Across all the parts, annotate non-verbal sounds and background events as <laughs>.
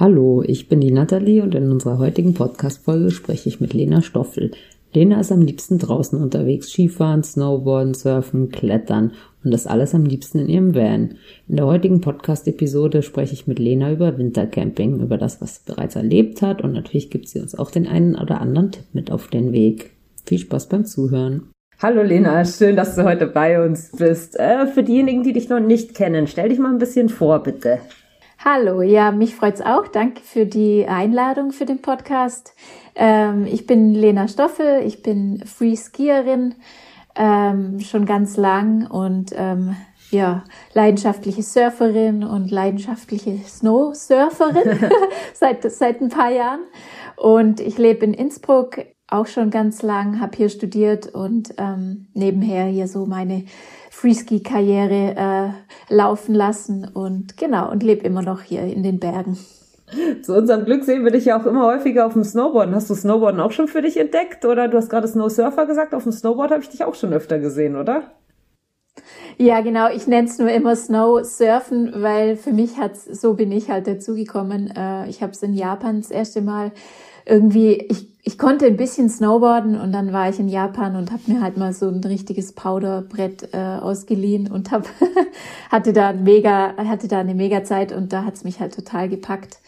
Hallo, ich bin die Nathalie und in unserer heutigen Podcast-Folge spreche ich mit Lena Stoffel. Lena ist am liebsten draußen unterwegs, Skifahren, Snowboarden, Surfen, Klettern und das alles am liebsten in ihrem Van. In der heutigen Podcast-Episode spreche ich mit Lena über Wintercamping, über das, was sie bereits erlebt hat und natürlich gibt sie uns auch den einen oder anderen Tipp mit auf den Weg. Viel Spaß beim Zuhören. Hallo Lena, schön, dass du heute bei uns bist. Äh, für diejenigen, die dich noch nicht kennen, stell dich mal ein bisschen vor, bitte. Hallo, ja, mich freut's auch. Danke für die Einladung für den Podcast. Ähm, ich bin Lena Stoffel, ich bin Free-Skierin ähm, schon ganz lang und ähm, ja, leidenschaftliche Surferin und leidenschaftliche Snow-Surferin <laughs> seit, seit ein paar Jahren. Und ich lebe in Innsbruck auch schon ganz lang, habe hier studiert und ähm, nebenher hier so meine Freeski-Karriere äh, laufen lassen und genau und lebe immer noch hier in den Bergen. Zu unserem Glück sehen wir dich ja auch immer häufiger auf dem Snowboarden. Hast du Snowboarden auch schon für dich entdeckt? Oder du hast gerade Snowsurfer gesagt, auf dem Snowboard habe ich dich auch schon öfter gesehen, oder? Ja, genau. Ich nenne es nur immer Snowsurfen, weil für mich hat's, so bin ich halt dazugekommen. Äh, ich habe es in Japan das erste Mal irgendwie, ich, ich konnte ein bisschen Snowboarden und dann war ich in Japan und habe mir halt mal so ein richtiges Powderbrett äh, ausgeliehen und hab, <laughs> hatte da mega, hatte da eine mega Zeit und da hat's mich halt total gepackt,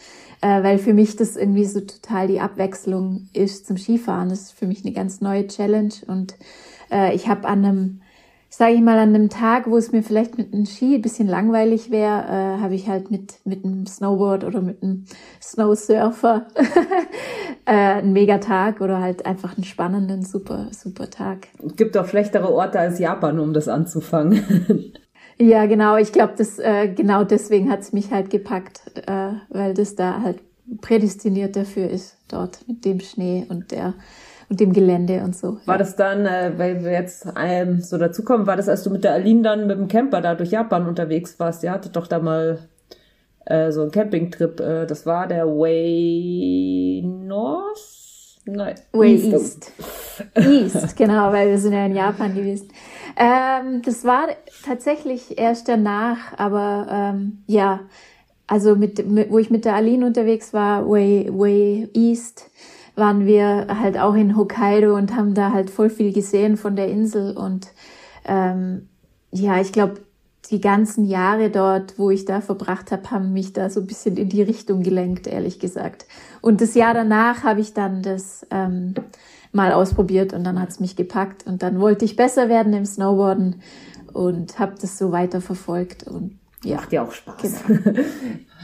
äh, weil für mich das irgendwie so total die Abwechslung ist zum Skifahren. Das ist für mich eine ganz neue Challenge und äh, ich habe an einem sage ich mal, an einem Tag, wo es mir vielleicht mit einem Ski ein bisschen langweilig wäre, äh, habe ich halt mit, mit einem Snowboard oder mit einem Snowsurfer <laughs> äh, einen Megatag oder halt einfach einen spannenden, super, super Tag. Es gibt auch schlechtere Orte als Japan, um das anzufangen. <laughs> ja, genau. Ich glaube, das äh, genau deswegen hat's mich halt gepackt, äh, weil das da halt prädestiniert dafür ist, dort mit dem Schnee und der und dem Gelände und so. War das dann, äh, weil wir jetzt ähm, so dazukommen, war das, als du mit der Aline dann mit dem Camper da durch Japan unterwegs warst? Ihr hattet doch da mal äh, so einen Campingtrip. Äh, das war der Way North? Nein. Way East. East, East <laughs> genau, weil wir sind ja in Japan gewesen. Ähm, das war tatsächlich erst danach, aber ähm, ja, also mit, mit, wo ich mit der Aline unterwegs war, Way, Way East, waren wir halt auch in Hokkaido und haben da halt voll viel gesehen von der Insel. Und ähm, ja, ich glaube, die ganzen Jahre dort, wo ich da verbracht habe, haben mich da so ein bisschen in die Richtung gelenkt, ehrlich gesagt. Und das Jahr danach habe ich dann das ähm, mal ausprobiert und dann hat's mich gepackt. Und dann wollte ich besser werden im Snowboarden und habe das so weiter verfolgt und ja. Macht ja auch Spaß. Genau. <laughs>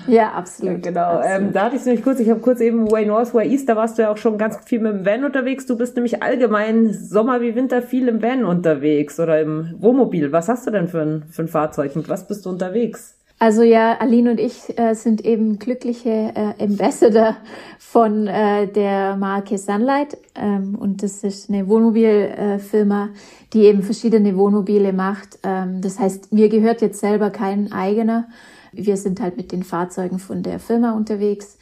Ja, absolut. Ja, genau. Ähm, absolut. Ähm, da hatte ich es nämlich kurz, ich habe kurz eben Way North, Way East, da warst du ja auch schon ganz viel mit dem Van unterwegs. Du bist nämlich allgemein Sommer wie Winter viel im Van unterwegs oder im Wohnmobil. Was hast du denn für ein, für ein Fahrzeug und was bist du unterwegs? Also ja, Aline und ich äh, sind eben glückliche äh, Ambassador von äh, der Marke Sunlight ähm, und das ist eine Wohnmobilfirma, die eben verschiedene Wohnmobile macht. Ähm, das heißt, mir gehört jetzt selber kein eigener. Wir sind halt mit den Fahrzeugen von der Firma unterwegs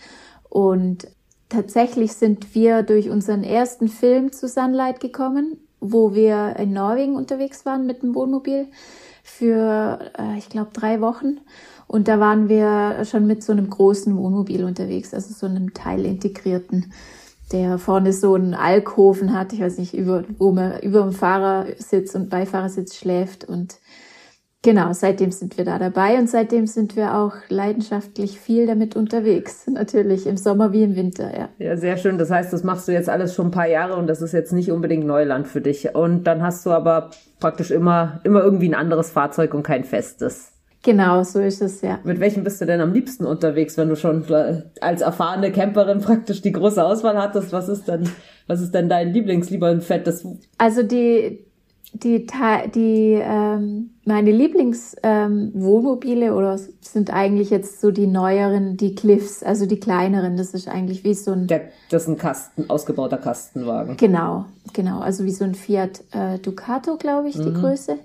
und tatsächlich sind wir durch unseren ersten Film zu Sunlight gekommen, wo wir in Norwegen unterwegs waren mit dem Wohnmobil für, äh, ich glaube, drei Wochen. Und da waren wir schon mit so einem großen Wohnmobil unterwegs, also so einem teilintegrierten, der vorne so einen Alkoven hat, ich weiß nicht, über, wo man über dem Fahrersitz und Beifahrersitz schläft. Und genau, seitdem sind wir da dabei und seitdem sind wir auch leidenschaftlich viel damit unterwegs. <laughs> Natürlich im Sommer wie im Winter, ja. Ja, sehr schön. Das heißt, das machst du jetzt alles schon ein paar Jahre und das ist jetzt nicht unbedingt Neuland für dich. Und dann hast du aber praktisch immer, immer irgendwie ein anderes Fahrzeug und kein festes. Genau, so ist es, ja. Mit welchem bist du denn am liebsten unterwegs, wenn du schon als erfahrene Camperin <laughs> praktisch die große Auswahl hattest? Was ist denn, was ist denn dein Lieblings, lieber ein fettes? Also die, die, die, ähm, meine Lieblingswohnmobile ähm, oder sind eigentlich jetzt so die neueren, die Cliffs, also die kleineren. Das ist eigentlich wie so ein. Der, das ist ein Kasten, ausgebauter Kastenwagen. Genau, genau. Also wie so ein Fiat äh, Ducato, glaube ich, mhm. die Größe.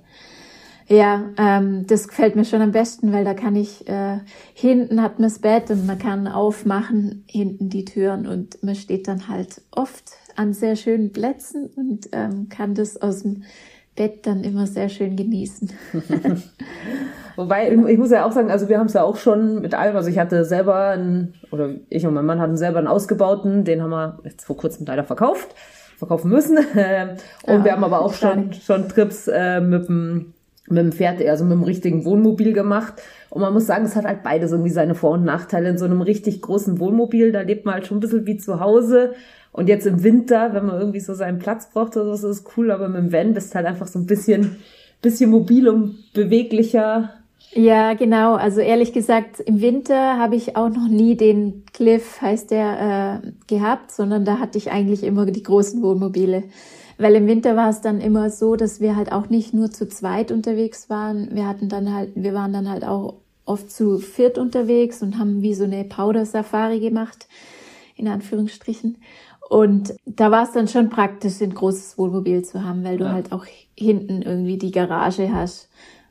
Ja, ähm, das gefällt mir schon am besten, weil da kann ich, äh, hinten hat man das Bett und man kann aufmachen, hinten die Türen und man steht dann halt oft an sehr schönen Plätzen und ähm, kann das aus dem Bett dann immer sehr schön genießen. <laughs> Wobei, ich muss ja auch sagen, also wir haben es ja auch schon mit allem, also ich hatte selber, einen, oder ich und mein Mann hatten selber einen ausgebauten, den haben wir jetzt vor kurzem leider verkauft, verkaufen müssen. <laughs> und ja, wir haben aber auch schon, schon Trips äh, mit dem mit dem Pferd, also mit dem richtigen Wohnmobil gemacht. Und man muss sagen, es hat halt beides irgendwie seine Vor- und Nachteile. In so einem richtig großen Wohnmobil, da lebt man halt schon ein bisschen wie zu Hause. Und jetzt im Winter, wenn man irgendwie so seinen Platz braucht oder so, ist es cool, aber mit dem Van bist halt einfach so ein bisschen, bisschen mobil und beweglicher. Ja, genau. Also ehrlich gesagt, im Winter habe ich auch noch nie den Cliff, heißt der, äh, gehabt, sondern da hatte ich eigentlich immer die großen Wohnmobile. Weil im Winter war es dann immer so, dass wir halt auch nicht nur zu zweit unterwegs waren. Wir hatten dann halt, wir waren dann halt auch oft zu viert unterwegs und haben wie so eine Powder-Safari gemacht, in Anführungsstrichen. Und da war es dann schon praktisch, ein großes Wohnmobil zu haben, weil du ja. halt auch hinten irgendwie die Garage hast,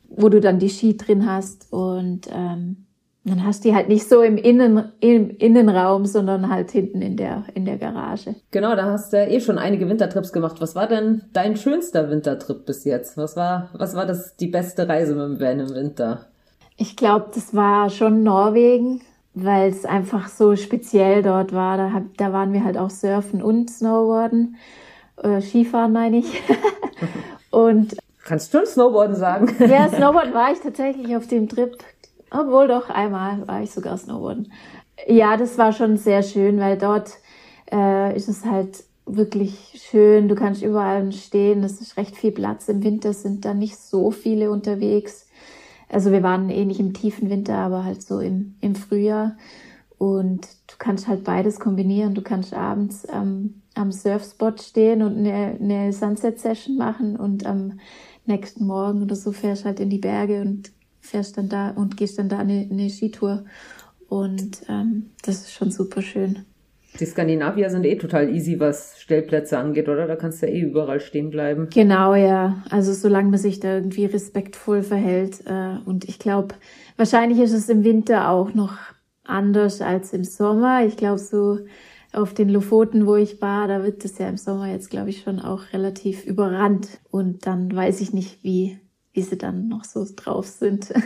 wo du dann die Ski drin hast und ähm, dann hast du die halt nicht so im, Innen, im Innenraum, sondern halt hinten in der, in der Garage. Genau, da hast du ja eh schon einige Wintertrips gemacht. Was war denn dein schönster Wintertrip bis jetzt? Was war, was war das, die beste Reise mit dem Van im Winter? Ich glaube, das war schon Norwegen, weil es einfach so speziell dort war. Da, hab, da waren wir halt auch surfen und snowboarden. Äh, Skifahren meine ich. <laughs> und Kannst du schon Snowboarden sagen? ja, Snowboard war ich tatsächlich auf dem Trip obwohl doch, einmal war ich sogar Snowboarden. Ja, das war schon sehr schön, weil dort äh, ist es halt wirklich schön. Du kannst überall stehen. Es ist recht viel Platz. Im Winter sind da nicht so viele unterwegs. Also wir waren eh nicht im tiefen Winter, aber halt so im, im Frühjahr. Und du kannst halt beides kombinieren. Du kannst abends ähm, am Surfspot stehen und eine, eine Sunset-Session machen und am nächsten Morgen oder so fährst halt in die Berge und fährst dann da und gehst dann da eine, eine Skitour. Und ähm, das ist schon super schön. Die Skandinavier sind eh total easy, was Stellplätze angeht, oder? Da kannst du ja eh überall stehen bleiben. Genau, ja. Also solange man sich da irgendwie respektvoll verhält. Äh, und ich glaube, wahrscheinlich ist es im Winter auch noch anders als im Sommer. Ich glaube, so auf den Lofoten, wo ich war, da wird es ja im Sommer jetzt, glaube ich, schon auch relativ überrannt. Und dann weiß ich nicht, wie wie sie dann noch so drauf sind. <laughs>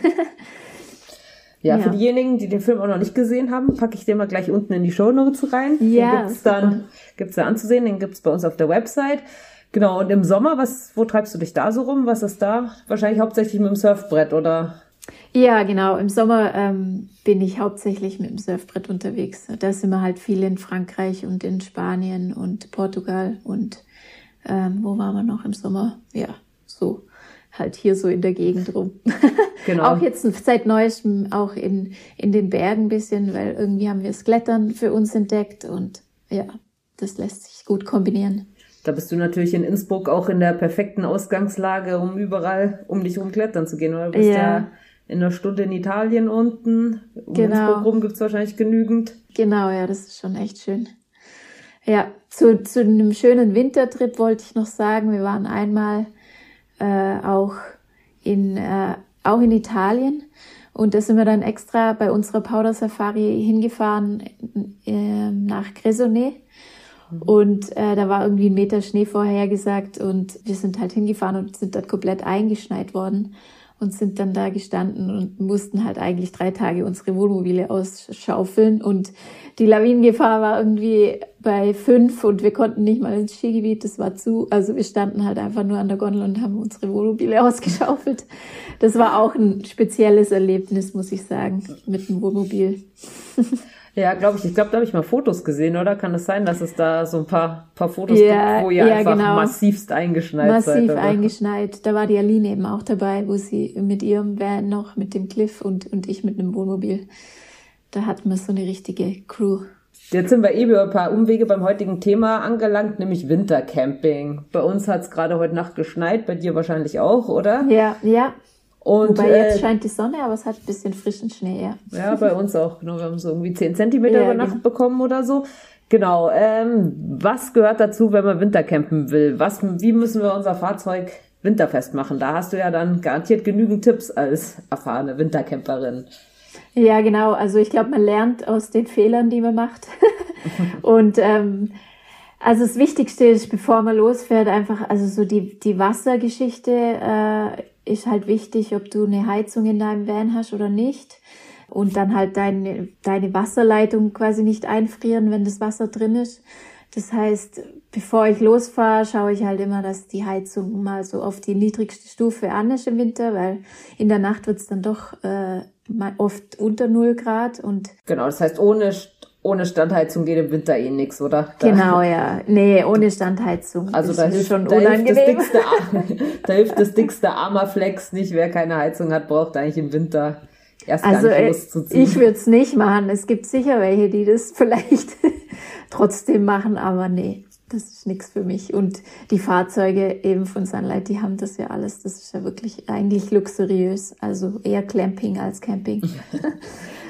ja, ja, für diejenigen, die den Film auch noch nicht gesehen haben, packe ich den mal gleich unten in die Show Notes rein. Ja, den gibt's dann gibt's da anzusehen, den gibt's bei uns auf der Website. Genau, und im Sommer, was, wo treibst du dich da so rum? Was ist da? Wahrscheinlich hauptsächlich mit dem Surfbrett, oder? Ja, genau. Im Sommer ähm, bin ich hauptsächlich mit dem Surfbrett unterwegs. Da sind wir halt viel in Frankreich und in Spanien und Portugal und ähm, wo waren wir noch im Sommer? Ja, so halt hier so in der Gegend rum. <laughs> Genau. auch jetzt seit neuestem auch in, in den Bergen ein bisschen, weil irgendwie haben wir das Klettern für uns entdeckt und ja, das lässt sich gut kombinieren. Da bist du natürlich in Innsbruck auch in der perfekten Ausgangslage, um überall um dich rum klettern zu gehen, oder? Du bist ja, ja in einer Stunde in Italien unten. Um genau. Innsbruck rum gibt's wahrscheinlich genügend. Genau, ja, das ist schon echt schön. Ja, zu, zu einem schönen Wintertrip wollte ich noch sagen, wir waren einmal äh, auch in äh, auch in Italien. Und da sind wir dann extra bei unserer Powder Safari hingefahren äh, nach Gresone. Mhm. Und äh, da war irgendwie ein Meter Schnee vorhergesagt und wir sind halt hingefahren und sind dort komplett eingeschneit worden und sind dann da gestanden und mussten halt eigentlich drei Tage unsere Wohnmobile ausschaufeln und die Lawinengefahr war irgendwie bei fünf und wir konnten nicht mal ins Skigebiet, das war zu. Also wir standen halt einfach nur an der Gondel und haben unsere Wohnmobile <laughs> ausgeschaufelt. Das war auch ein spezielles Erlebnis, muss ich sagen, mit dem Wohnmobil. <laughs> Ja, glaube ich. Ich glaube, da habe ich mal Fotos gesehen, oder? Kann es sein, dass es da so ein paar, paar Fotos ja, gibt, wo ihr ja, einfach genau. massivst eingeschneit Massiv seid? Massiv eingeschneit. Da war die Aline eben auch dabei, wo sie mit ihrem Van noch, mit dem Cliff und, und ich mit einem Wohnmobil. Da hatten wir so eine richtige Crew. Jetzt sind wir eben über ein paar Umwege beim heutigen Thema angelangt, nämlich Wintercamping. Bei uns hat es gerade heute Nacht geschneit, bei dir wahrscheinlich auch, oder? Ja, ja. Und, Wobei jetzt äh, scheint die Sonne, aber es hat ein bisschen frischen Schnee, ja. Ja, bei uns auch. Genau, wir haben so irgendwie 10 Zentimeter <laughs> ja, über Nacht genau. bekommen oder so. Genau. Ähm, was gehört dazu, wenn man Wintercampen will? Was, wie müssen wir unser Fahrzeug winterfest machen? Da hast du ja dann garantiert genügend Tipps als erfahrene Wintercamperin. Ja, genau. Also ich glaube, man lernt aus den Fehlern, die man macht. <laughs> Und ähm, Also das Wichtigste ist, bevor man losfährt, einfach, also so die, die Wassergeschichte äh, ist halt wichtig, ob du eine Heizung in deinem Van hast oder nicht. Und dann halt deine, deine Wasserleitung quasi nicht einfrieren, wenn das Wasser drin ist. Das heißt, bevor ich losfahre, schaue ich halt immer, dass die Heizung mal so auf die niedrigste Stufe an ist im Winter, weil in der Nacht wird's dann doch äh, oft unter null Grad und genau, das heißt ohne ohne Standheizung geht im Winter eh nix, oder? Da, genau, ja. Nee, ohne Standheizung. Also da hilft, schon da hilft das dickste, <laughs> da hilft das dickste Armaflex nicht. Wer keine Heizung hat, braucht eigentlich im Winter erst also, gar nicht äh, loszuziehen. Ich würde es nicht machen. Es gibt sicher welche, die das <laughs> vielleicht trotzdem machen, aber nee, das ist nichts für mich. Und die Fahrzeuge eben von Sunlight, die haben das ja alles. Das ist ja wirklich eigentlich luxuriös. Also eher Clamping als Camping.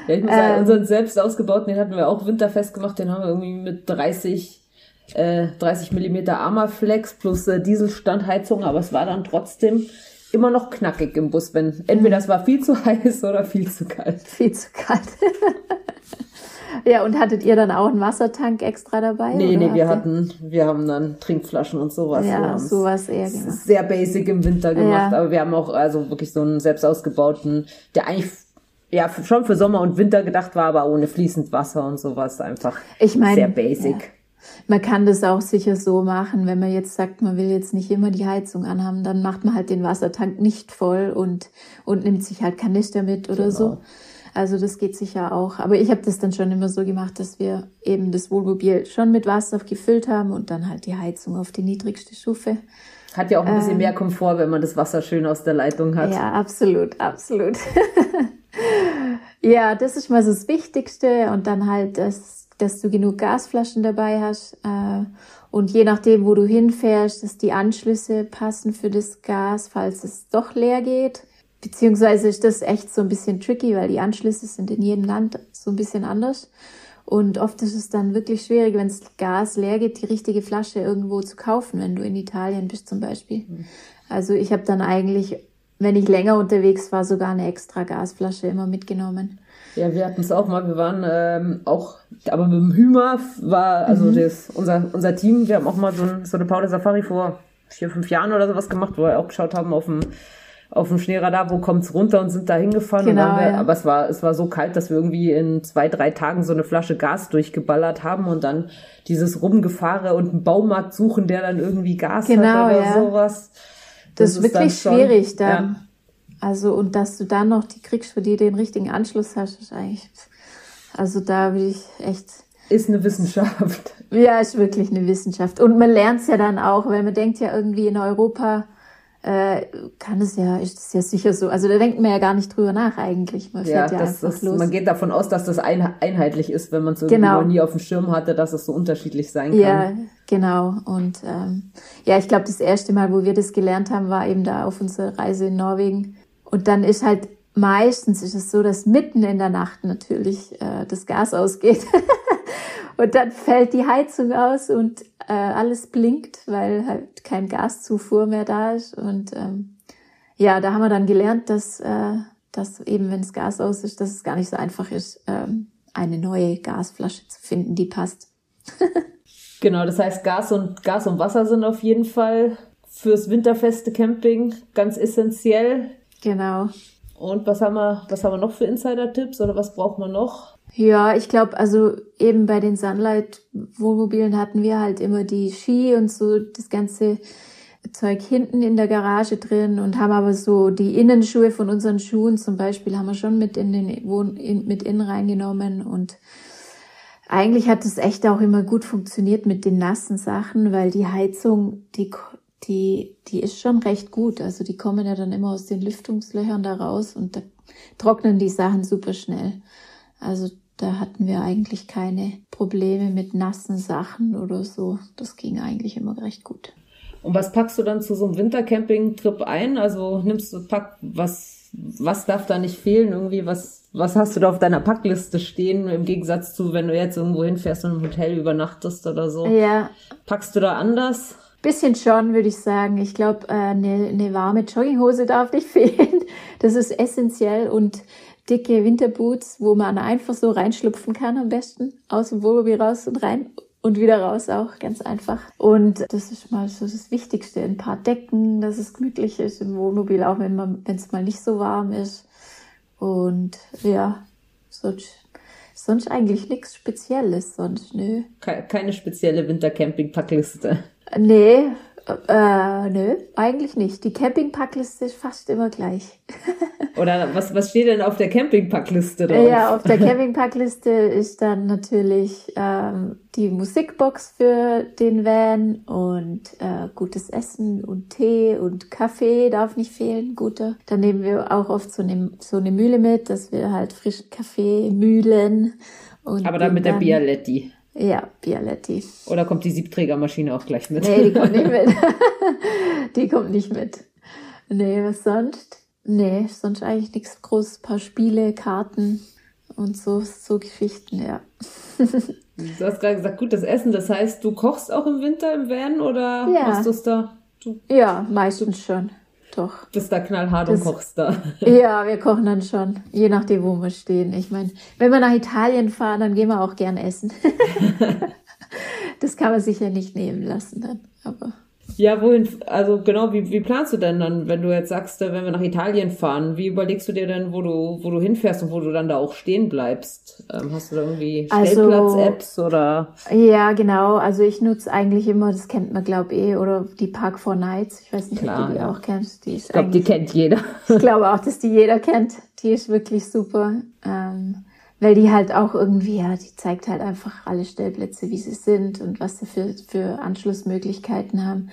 Ja, ich muss sagen, ähm, unseren selbst ausgebauten, den hatten wir auch winterfest gemacht, den haben wir irgendwie mit 30, äh, 30 Millimeter Armaflex plus äh, Dieselstandheizung, aber es war dann trotzdem immer noch knackig im Bus, wenn entweder es war viel zu <laughs> heiß oder viel zu kalt. Viel zu kalt. <laughs> ja, und hattet ihr dann auch einen Wassertank extra dabei? Nee, nee, wir hatten, wir haben dann Trinkflaschen und sowas. Ja, sowas eher gemacht. Sehr basic im Winter gemacht, ja. aber wir haben auch also wirklich so einen selbst ausgebauten, der eigentlich ja schon für Sommer und Winter gedacht war, aber ohne fließend Wasser und sowas einfach ich mein, sehr basic. Ja. Man kann das auch sicher so machen, wenn man jetzt sagt, man will jetzt nicht immer die Heizung anhaben, dann macht man halt den Wassertank nicht voll und, und nimmt sich halt Kanister mit oder genau. so. Also das geht sicher auch. Aber ich habe das dann schon immer so gemacht, dass wir eben das Wohnmobil schon mit Wasser gefüllt haben und dann halt die Heizung auf die niedrigste Stufe. Hat ja auch ein bisschen ähm, mehr Komfort, wenn man das Wasser schön aus der Leitung hat. Ja, absolut, absolut. <laughs> ja, das ist mal so das Wichtigste und dann halt, dass, dass du genug Gasflaschen dabei hast äh, und je nachdem, wo du hinfährst, dass die Anschlüsse passen für das Gas, falls es doch leer geht. Beziehungsweise ist das echt so ein bisschen tricky, weil die Anschlüsse sind in jedem Land so ein bisschen anders. Und oft ist es dann wirklich schwierig, wenn das Gas leer geht, die richtige Flasche irgendwo zu kaufen, wenn du in Italien bist zum Beispiel. Mhm. Also ich habe dann eigentlich wenn ich länger unterwegs war, sogar eine extra Gasflasche immer mitgenommen. Ja, wir hatten es auch mal. Wir waren ähm, auch, aber mit dem Hümer war, also mhm. das, unser, unser Team, wir haben auch mal so, ein, so eine Paula Safari vor vier, fünf Jahren oder sowas gemacht, wo wir auch geschaut haben auf dem, auf dem Schneeradar, wo kommt's runter und sind da hingefahren. Genau, wir, ja. Aber es war, es war so kalt, dass wir irgendwie in zwei, drei Tagen so eine Flasche Gas durchgeballert haben und dann dieses Rumgefahre und einen Baumarkt suchen, der dann irgendwie Gas genau, hat oder ja. sowas. Das, das ist wirklich schwierig dann. Also, und dass du dann noch die kriegst, für die den richtigen Anschluss hast, ist eigentlich, also da will ich echt. Ist eine Wissenschaft. <laughs> Ja, ist wirklich eine Wissenschaft. Und man lernt es ja dann auch, weil man denkt ja irgendwie in Europa, äh, kann es ja, ist es ja sicher so. Also da denkt man ja gar nicht drüber nach eigentlich. Man ja, ja das, das. Man geht davon aus, dass das ein, einheitlich ist, wenn man es genau. nie auf dem Schirm hatte, dass es so unterschiedlich sein kann. Ja, genau. Und ähm, ja, ich glaube, das erste Mal, wo wir das gelernt haben, war eben da auf unserer Reise in Norwegen. Und dann ist halt meistens ist es so, dass mitten in der Nacht natürlich äh, das Gas ausgeht. <laughs> und dann fällt die Heizung aus und äh, alles blinkt, weil halt kein Gaszufuhr mehr da ist. Und ähm, ja, da haben wir dann gelernt, dass, äh, dass eben, wenn das Gas aus ist, dass es gar nicht so einfach ist, ähm, eine neue Gasflasche zu finden, die passt. <laughs> genau, das heißt, Gas und Gas und Wasser sind auf jeden Fall fürs winterfeste Camping ganz essentiell. Genau. Und was haben wir, was haben wir noch für Insider-Tipps oder was braucht man noch? Ja, ich glaube, also eben bei den Sunlight-Wohnmobilen hatten wir halt immer die Ski und so das ganze Zeug hinten in der Garage drin und haben aber so die Innenschuhe von unseren Schuhen zum Beispiel haben wir schon mit in den Wohn in, mit in reingenommen und eigentlich hat es echt auch immer gut funktioniert mit den nassen Sachen, weil die Heizung, die die, die ist schon recht gut. Also die kommen ja dann immer aus den Lüftungslöchern da raus und da trocknen die Sachen super schnell. Also da hatten wir eigentlich keine Probleme mit nassen Sachen oder so. Das ging eigentlich immer recht gut. Und was packst du dann zu so einem Wintercamping-Trip ein? Also nimmst du, pack, was, was darf da nicht fehlen? Irgendwie, was, was hast du da auf deiner Packliste stehen? Im Gegensatz zu, wenn du jetzt irgendwo hinfährst und im Hotel übernachtest oder so. Ja. Packst du da anders? Bisschen schon, würde ich sagen. Ich glaube, eine, äh, eine warme Jogginghose darf nicht <laughs> fehlen. Das ist essentiell und dicke Winterboots, wo man einfach so reinschlupfen kann am besten, aus dem Wohnmobil raus und rein und wieder raus auch, ganz einfach. Und das ist mal so das Wichtigste. Ein paar Decken, dass es gemütlich ist im Wohnmobil, auch wenn es mal nicht so warm ist. Und ja, sonst, sonst eigentlich nichts Spezielles, sonst nö. Keine spezielle Wintercamping-Packliste. Nee, äh, nö, eigentlich nicht. Die Campingpackliste ist fast immer gleich. <laughs> Oder was, was steht denn auf der Campingpackliste drauf? Ja, auf der Campingpackliste ist dann natürlich ähm, die Musikbox für den Van und äh, gutes Essen und Tee und Kaffee darf nicht fehlen, guter. Dann nehmen wir auch oft so eine, so eine Mühle mit, dass wir halt frischen Kaffee mühlen. Und Aber dann mit der Bialetti. Ja, Bialetti. Oder kommt die Siebträgermaschine auch gleich mit? Nee, die kommt <laughs> nicht mit. die kommt nicht mit. Nee, was sonst? Nee, sonst eigentlich nichts großes. Paar Spiele, Karten und so, so Geschichten, ja. du hast gerade gesagt, gutes Essen. Das heißt, du kochst auch im Winter im Van oder ja. machst du es da? Du, ja, meistens schon. Doch. Bist da knallhart das, und kochst da. <laughs> Ja, wir kochen dann schon, je nachdem, wo wir stehen. Ich meine, wenn wir nach Italien fahren, dann gehen wir auch gern essen. <laughs> das kann man sich ja nicht nehmen lassen dann. Aber ja, wohin, also genau, wie, wie planst du denn dann, wenn du jetzt sagst, äh, wenn wir nach Italien fahren, wie überlegst du dir denn, wo du, wo du hinfährst und wo du dann da auch stehen bleibst? Ähm, hast du da irgendwie also, Stellplatz-Apps oder? Ja, genau. Also ich nutze eigentlich immer, das kennt man glaube eh, oder die Park for Nights. Ich weiß nicht, Klar, ob du die ja. auch kennst. Die ist ich glaube, die kennt jeder. ich glaube auch, dass die jeder kennt. Die ist wirklich super. Ähm, weil die halt auch irgendwie, ja, die zeigt halt einfach alle Stellplätze, wie sie sind und was sie für, für Anschlussmöglichkeiten haben.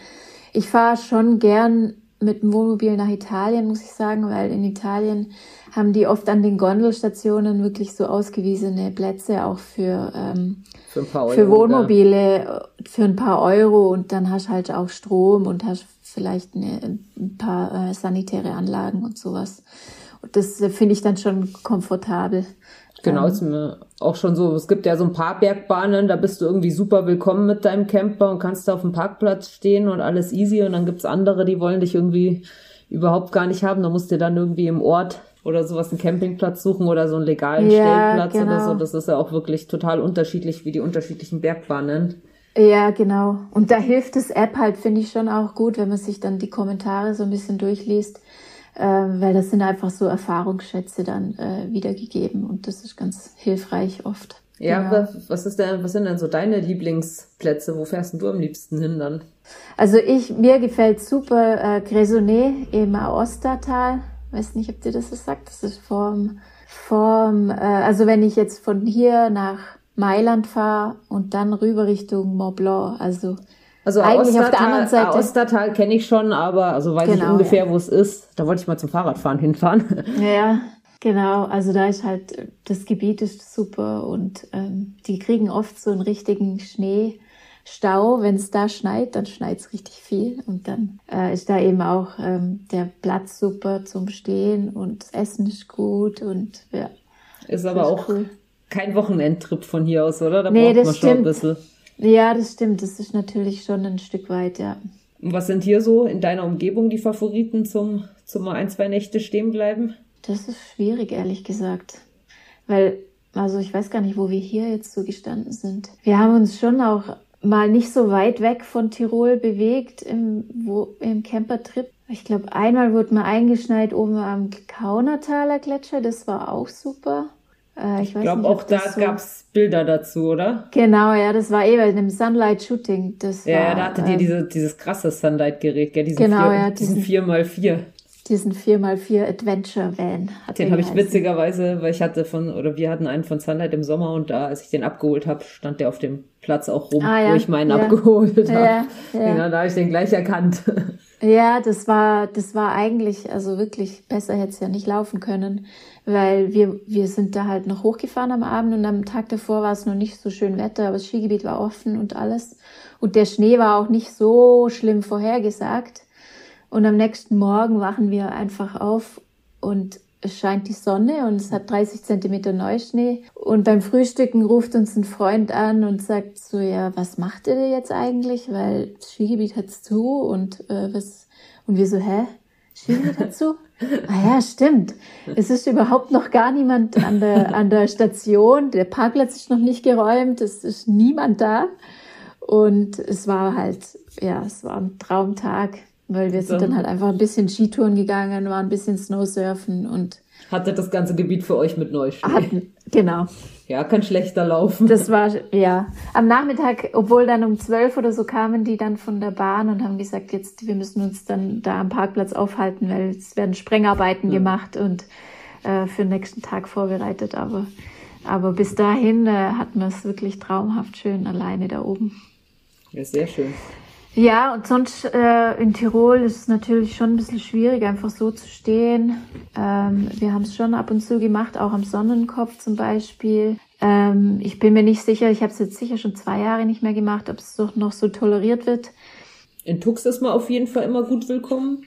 Ich fahre schon gern mit dem Wohnmobil nach Italien, muss ich sagen, weil in Italien haben die oft an den Gondelstationen wirklich so ausgewiesene Plätze auch für, ähm, für, für Wohnmobile, oder? für ein paar Euro und dann hast halt auch Strom und hast vielleicht eine, ein paar äh, sanitäre Anlagen und sowas. Und das äh, finde ich dann schon komfortabel. Genau, ist mir auch schon so. Es gibt ja so ein paar Bergbahnen, da bist du irgendwie super willkommen mit deinem Camper und kannst da auf dem Parkplatz stehen und alles easy. Und dann gibt's andere, die wollen dich irgendwie überhaupt gar nicht haben. Da musst du dann irgendwie im Ort oder sowas einen Campingplatz suchen oder so einen legalen ja, Stellplatz genau. oder so. Das ist ja auch wirklich total unterschiedlich, wie die unterschiedlichen Bergbahnen. Ja, genau. Und da hilft das App halt, finde ich schon auch gut, wenn man sich dann die Kommentare so ein bisschen durchliest ähm, weil das sind einfach so Erfahrungsschätze dann äh, wiedergegeben und das ist ganz hilfreich oft. Ja, genau. was ist denn, was sind denn so deine Lieblingsplätze? Wo fährst du am liebsten hin dann? Also ich, mir gefällt super äh, Gresonnet im Aostatal. Weiß nicht, ob dir das was sagt. Das ist vorm, vorm, äh, also wenn ich jetzt von hier nach Mailand fahre und dann rüber Richtung Mont Blanc, also also Eigentlich Ostertal, auf der anderen Seite. Ostertal kenne ich schon, aber also weiß genau, ich ungefähr, ja. wo es ist. Da wollte ich mal zum Fahrradfahren hinfahren. Ja, genau. Also da ist halt, das Gebiet ist super und ähm, die kriegen oft so einen richtigen Schneestau. Wenn es da schneit, dann schneit es richtig viel. Und dann äh, ist da eben auch ähm, der Platz super zum Stehen und das Essen ist gut und ja. Ist aber auch cool. kein Wochenendtrip von hier aus, oder? Da nee, braucht man schon ein bisschen. Ja, das stimmt. Das ist natürlich schon ein Stück weit, ja. Und was sind hier so in deiner Umgebung die Favoriten zum, zum ein, zwei Nächte stehen bleiben? Das ist schwierig, ehrlich gesagt. Weil, also ich weiß gar nicht, wo wir hier jetzt so gestanden sind. Wir haben uns schon auch mal nicht so weit weg von Tirol bewegt im, wo, im Campertrip. Ich glaube, einmal wurde man eingeschneit oben am Kaunertaler Gletscher. Das war auch super. Äh, ich glaube, auch da so gab's Bilder dazu, oder? Genau, ja, das war eh bei dem Sunlight Shooting. Das ja, war, ja, da hattet ähm, ihr diese, dieses krasse Sunlight-Gerät, gell? Diesen genau, 4, ja, diesen, diesen 4x4. Diesen 4x4 Adventure Van. Den habe ich witzigerweise, weil ich hatte von, oder wir hatten einen von Sunlight im Sommer und da, als ich den abgeholt habe, stand der auf dem Platz auch rum, ah, ja. wo ich meinen ja. abgeholt habe. Ja, ja. ja, da habe ich den gleich erkannt. <laughs> Ja, das war, das war eigentlich, also wirklich besser hätte es ja nicht laufen können weil wir, wir sind da halt noch hochgefahren am Abend und am Tag davor war es noch nicht so schön Wetter, aber das Skigebiet war offen und alles. Und der Schnee war auch nicht so schlimm vorhergesagt. Und am nächsten Morgen wachen wir einfach auf und es scheint die Sonne und es hat 30 Zentimeter Neuschnee. Und beim Frühstücken ruft uns ein Freund an und sagt so, ja, was macht ihr jetzt eigentlich? Weil das Skigebiet hat's zu und äh, was, und wir so, hä? Skigebiet hat zu? <laughs> Ah ja, stimmt. Es ist überhaupt noch gar niemand an der, an der Station. Der Parkplatz ist noch nicht geräumt. Es ist niemand da. Und es war halt, ja, es war ein Traumtag, weil wir sind dann halt einfach ein bisschen Skitouren gegangen, waren ein bisschen Snowsurfen und hatte das ganze Gebiet für euch mit Neuschnee. Hatten, genau. Ja, kann schlechter laufen. Das war, ja. Am Nachmittag, obwohl dann um zwölf oder so kamen die dann von der Bahn und haben gesagt, jetzt, wir müssen uns dann da am Parkplatz aufhalten, weil es werden Sprengarbeiten ja. gemacht und äh, für den nächsten Tag vorbereitet. Aber, aber bis dahin äh, hatten wir es wirklich traumhaft schön alleine da oben. Ja, sehr schön. Ja, und sonst äh, in Tirol ist es natürlich schon ein bisschen schwierig, einfach so zu stehen. Ähm, wir haben es schon ab und zu gemacht, auch am Sonnenkopf zum Beispiel. Ähm, ich bin mir nicht sicher, ich habe es jetzt sicher schon zwei Jahre nicht mehr gemacht, ob es doch noch so toleriert wird. In Tux ist man auf jeden Fall immer gut willkommen.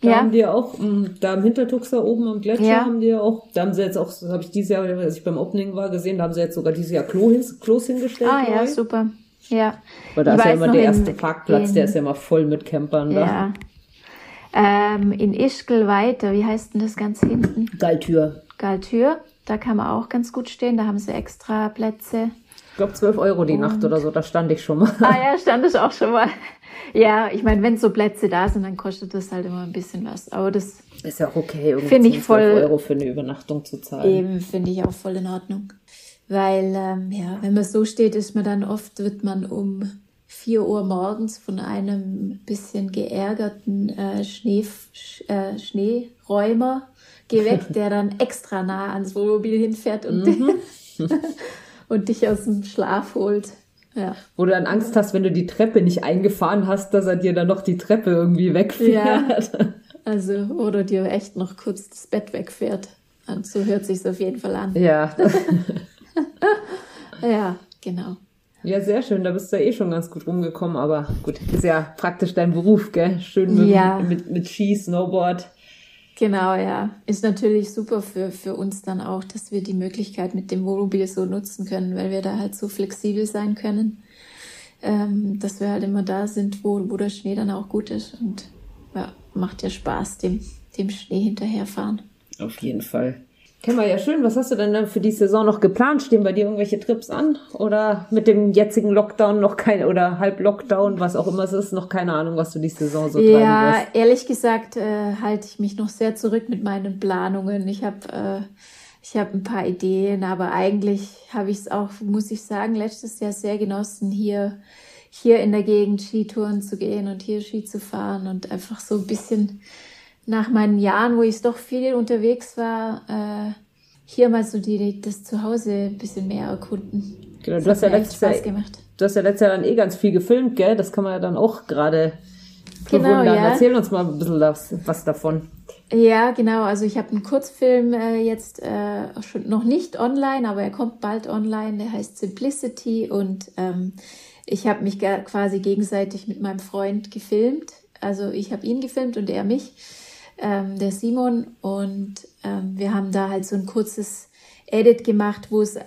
Da ja. haben die auch, mm, da im Hintertuxer oben am Gletscher ja. haben die auch, da haben sie jetzt auch, habe ich dieses Jahr, als ich beim Opening war, gesehen, da haben sie jetzt sogar dieses Jahr Klo Klos hingestellt. Ah ja, super. Ja. Weil da ich ist ja immer der erste in, Parkplatz, in, der ist ja immer voll mit Campern da. Ja. Ähm, in Ischgl weiter, wie heißt denn das ganz hinten? Galtür. Galtür, da kann man auch ganz gut stehen, da haben sie extra Plätze. Ich glaube 12 Euro die Und, Nacht oder so, da stand ich schon mal. Ah ja, stand ich auch schon mal. Ja, ich meine, wenn so Plätze da sind, dann kostet das halt immer ein bisschen was. Aber das ist ja auch okay, irgendwie ich voll, Euro für eine Übernachtung zu zahlen. Eben, finde ich auch voll in Ordnung. Weil, ähm, ja, wenn man so steht, ist man dann oft, wird man um 4 Uhr morgens von einem bisschen geärgerten äh, Schnee, äh, Schneeräumer geweckt, <laughs> der dann extra nah ans Wohnmobil hinfährt und, mhm. <laughs> und dich aus dem Schlaf holt. Ja. Wo du dann Angst hast, wenn du die Treppe nicht eingefahren hast, dass er dir dann noch die Treppe irgendwie wegfährt. Ja. <laughs> Also, oder dir echt noch kurz das Bett wegfährt. Und so hört sich's auf jeden Fall an. Ja. Ja, genau. Ja, sehr schön. Da bist du ja eh schon ganz gut rumgekommen, aber gut, ist ja praktisch dein Beruf, gell? Schön mit, ja. mit, mit Ski, Snowboard. Genau, ja. Ist natürlich super für, für uns dann auch, dass wir die Möglichkeit mit dem Wohnmobil so nutzen können, weil wir da halt so flexibel sein können, ähm, dass wir halt immer da sind, wo, wo der Schnee dann auch gut ist. Und ja, macht ja Spaß, dem, dem Schnee hinterherfahren. Auf jeden Fall. Kennen wir ja schön. Was hast du denn dann für die Saison noch geplant? Stehen bei dir irgendwelche Trips an? Oder mit dem jetzigen Lockdown noch kein, oder Halb-Lockdown, was auch immer es ist, noch keine Ahnung, was du die Saison so treiben wirst? Ja, ehrlich gesagt äh, halte ich mich noch sehr zurück mit meinen Planungen. Ich habe äh, ich habe ein paar Ideen, aber eigentlich habe ich es auch, muss ich sagen, letztes Jahr sehr genossen, hier, hier in der Gegend Skitouren zu gehen und hier Ski zu fahren und einfach so ein bisschen nach meinen Jahren, wo ich doch viel unterwegs war, äh, hier mal so die, das Zuhause ein bisschen mehr erkunden. Genau, du hast, ja letztes Jahr, gemacht. du hast ja letztes Jahr dann eh ganz viel gefilmt, gell? Das kann man ja dann auch gerade genau, bewundern. Ja. Erzähl uns mal ein bisschen was, was davon. Ja, genau. Also ich habe einen Kurzfilm äh, jetzt äh, schon noch nicht online, aber er kommt bald online. Der heißt Simplicity und ähm, ich habe mich quasi gegenseitig mit meinem Freund gefilmt. Also ich habe ihn gefilmt und er mich ähm, der Simon. Und ähm, wir haben da halt so ein kurzes Edit gemacht, wo es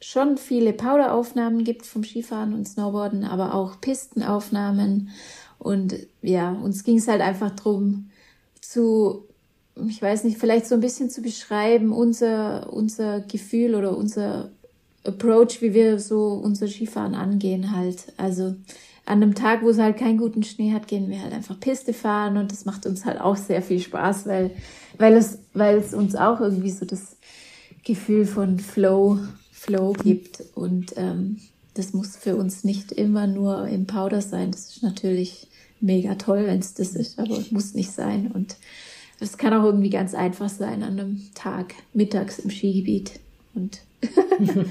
schon viele Powderaufnahmen gibt vom Skifahren und Snowboarden, aber auch Pistenaufnahmen. Und ja, uns ging es halt einfach drum zu, ich weiß nicht, vielleicht so ein bisschen zu beschreiben, unser, unser Gefühl oder unser Approach, wie wir so unser Skifahren angehen halt. Also an einem Tag, wo es halt keinen guten Schnee hat, gehen wir halt einfach Piste fahren und das macht uns halt auch sehr viel Spaß, weil, weil es, weil es uns auch irgendwie so das Gefühl von Flow, Flow gibt und ähm, das muss für uns nicht immer nur im Powder sein. Das ist natürlich mega toll, wenn es das ist, aber es muss nicht sein und es kann auch irgendwie ganz einfach sein an einem Tag mittags im Skigebiet und <laughs> <laughs>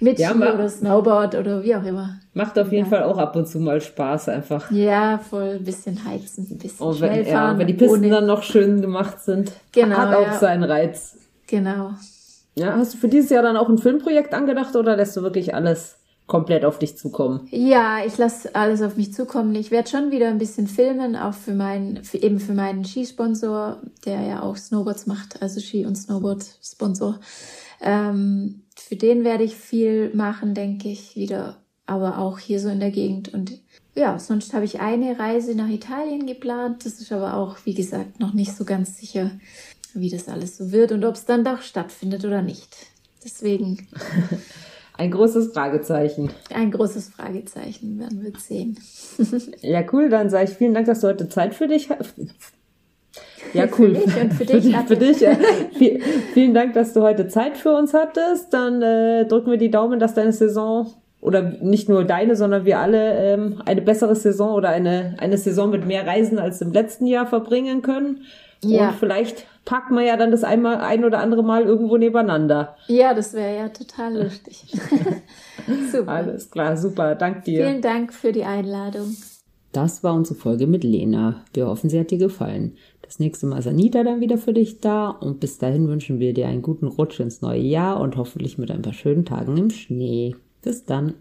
mit ja, Ski oder Snowboard oder wie auch immer. Macht auf jeden ja. Fall auch ab und zu mal Spaß einfach. Ja, voll ein bisschen heizen, ein bisschen und wenn, fahren. Ja, wenn die Pisten ohne... dann noch schön gemacht sind, genau, hat auch ja. seinen Reiz. Genau. Ja, hast du für dieses Jahr dann auch ein Filmprojekt angedacht oder lässt du wirklich alles komplett auf dich zukommen? Ja, ich lasse alles auf mich zukommen. Ich werde schon wieder ein bisschen filmen, auch für meinen, für, eben für meinen Skisponsor, der ja auch Snowboards macht, also Ski- und Snowboard-Sponsor. Ähm, für den werde ich viel machen, denke ich, wieder, aber auch hier so in der Gegend. Und ja, sonst habe ich eine Reise nach Italien geplant. Das ist aber auch, wie gesagt, noch nicht so ganz sicher, wie das alles so wird und ob es dann doch stattfindet oder nicht. Deswegen. <laughs> Ein großes Fragezeichen. Ein großes Fragezeichen, werden wir sehen. <laughs> ja, cool, dann sage ich vielen Dank, dass du heute Zeit für dich hast. Ja, cool. Für mich und für dich. für, für dich ja. vielen Dank, dass du heute Zeit für uns hattest. Dann äh, drücken wir die Daumen, dass deine Saison oder nicht nur deine, sondern wir alle ähm, eine bessere Saison oder eine, eine Saison mit mehr Reisen als im letzten Jahr verbringen können. Ja. Und vielleicht packen wir ja dann das einmal ein oder andere Mal irgendwo nebeneinander. Ja, das wäre ja total lustig. <laughs> super. Alles klar, super. Dank dir. Vielen Dank für die Einladung. Das war unsere Folge mit Lena. Wir hoffen, sie hat dir gefallen. Das nächste Mal ist Anita dann wieder für dich da und bis dahin wünschen wir dir einen guten Rutsch ins neue Jahr und hoffentlich mit ein paar schönen Tagen im Schnee. Bis dann.